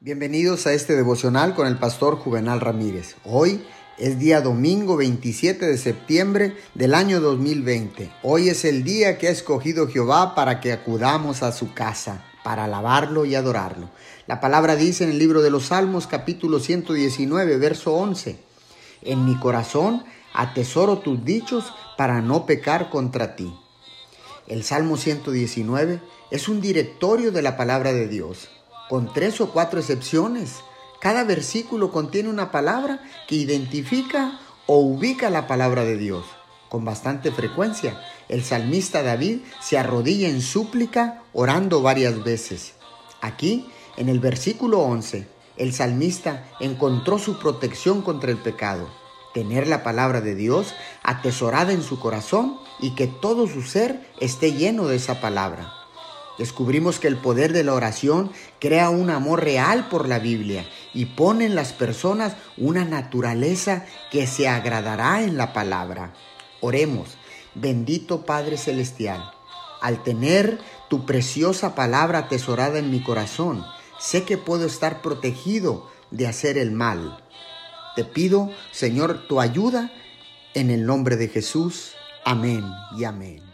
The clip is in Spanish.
Bienvenidos a este devocional con el pastor Juvenal Ramírez. Hoy es día domingo 27 de septiembre del año 2020. Hoy es el día que ha escogido Jehová para que acudamos a su casa, para alabarlo y adorarlo. La palabra dice en el libro de los Salmos capítulo 119, verso 11, En mi corazón atesoro tus dichos para no pecar contra ti. El Salmo 119 es un directorio de la palabra de Dios con tres o cuatro excepciones. Cada versículo contiene una palabra que identifica o ubica la palabra de Dios. Con bastante frecuencia, el salmista David se arrodilla en súplica orando varias veces. Aquí, en el versículo 11, el salmista encontró su protección contra el pecado, tener la palabra de Dios atesorada en su corazón y que todo su ser esté lleno de esa palabra. Descubrimos que el poder de la oración crea un amor real por la Biblia y pone en las personas una naturaleza que se agradará en la palabra. Oremos, bendito Padre Celestial, al tener tu preciosa palabra atesorada en mi corazón, sé que puedo estar protegido de hacer el mal. Te pido, Señor, tu ayuda en el nombre de Jesús. Amén y amén.